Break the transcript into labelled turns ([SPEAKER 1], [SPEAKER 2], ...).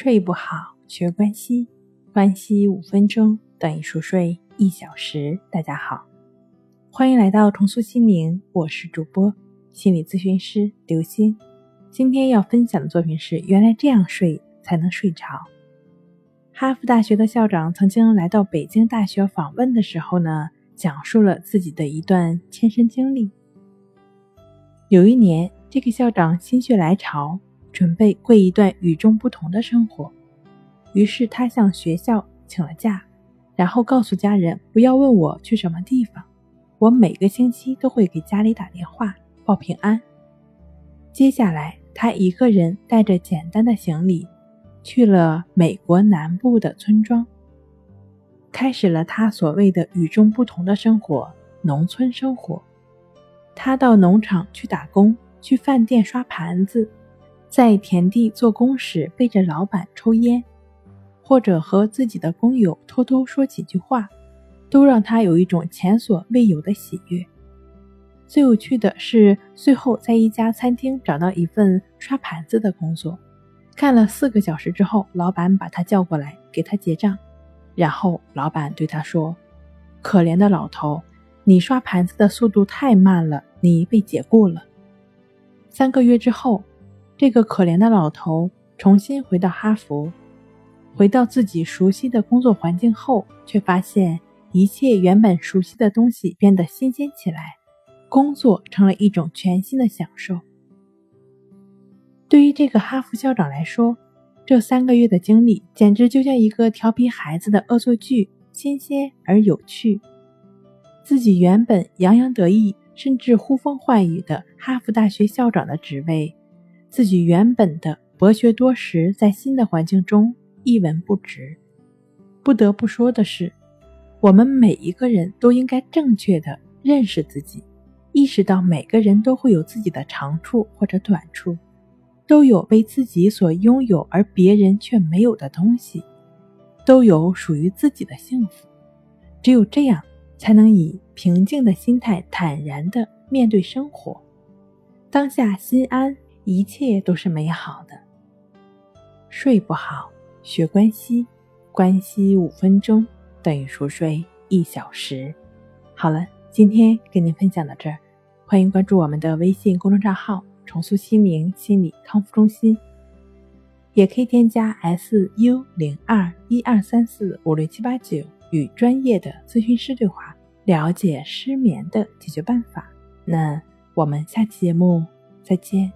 [SPEAKER 1] 睡不好，学关系，关系五分钟等于熟睡一小时。大家好，欢迎来到重塑心灵，我是主播心理咨询师刘星。今天要分享的作品是《原来这样睡才能睡着》。哈佛大学的校长曾经来到北京大学访问的时候呢，讲述了自己的一段亲身经历。有一年，这个校长心血来潮。准备过一段与众不同的生活，于是他向学校请了假，然后告诉家人不要问我去什么地方，我每个星期都会给家里打电话报平安。接下来，他一个人带着简单的行李，去了美国南部的村庄，开始了他所谓的与众不同的生活——农村生活。他到农场去打工，去饭店刷盘子。在田地做工时，背着老板抽烟，或者和自己的工友偷偷说几句话，都让他有一种前所未有的喜悦。最有趣的是，最后在一家餐厅找到一份刷盘子的工作，干了四个小时之后，老板把他叫过来给他结账，然后老板对他说：“可怜的老头，你刷盘子的速度太慢了，你被解雇了。”三个月之后。这个可怜的老头重新回到哈佛，回到自己熟悉的工作环境后，却发现一切原本熟悉的东西变得新鲜起来，工作成了一种全新的享受。对于这个哈佛校长来说，这三个月的经历简直就像一个调皮孩子的恶作剧，新鲜而有趣。自己原本洋洋得意，甚至呼风唤雨的哈佛大学校长的职位。自己原本的博学多识，在新的环境中一文不值。不得不说的是，我们每一个人都应该正确的认识自己，意识到每个人都会有自己的长处或者短处，都有为自己所拥有而别人却没有的东西，都有属于自己的幸福。只有这样，才能以平静的心态坦然的面对生活，当下心安。一切都是美好的。睡不好，学关西，关西五分钟等于熟睡一小时。好了，今天跟您分享到这儿，欢迎关注我们的微信公众账号“重塑心灵心理康复中心”，也可以添加 S U 零二一二三四五六七八九与专业的咨询师对话，了解失眠的解决办法。那我们下期节目再见。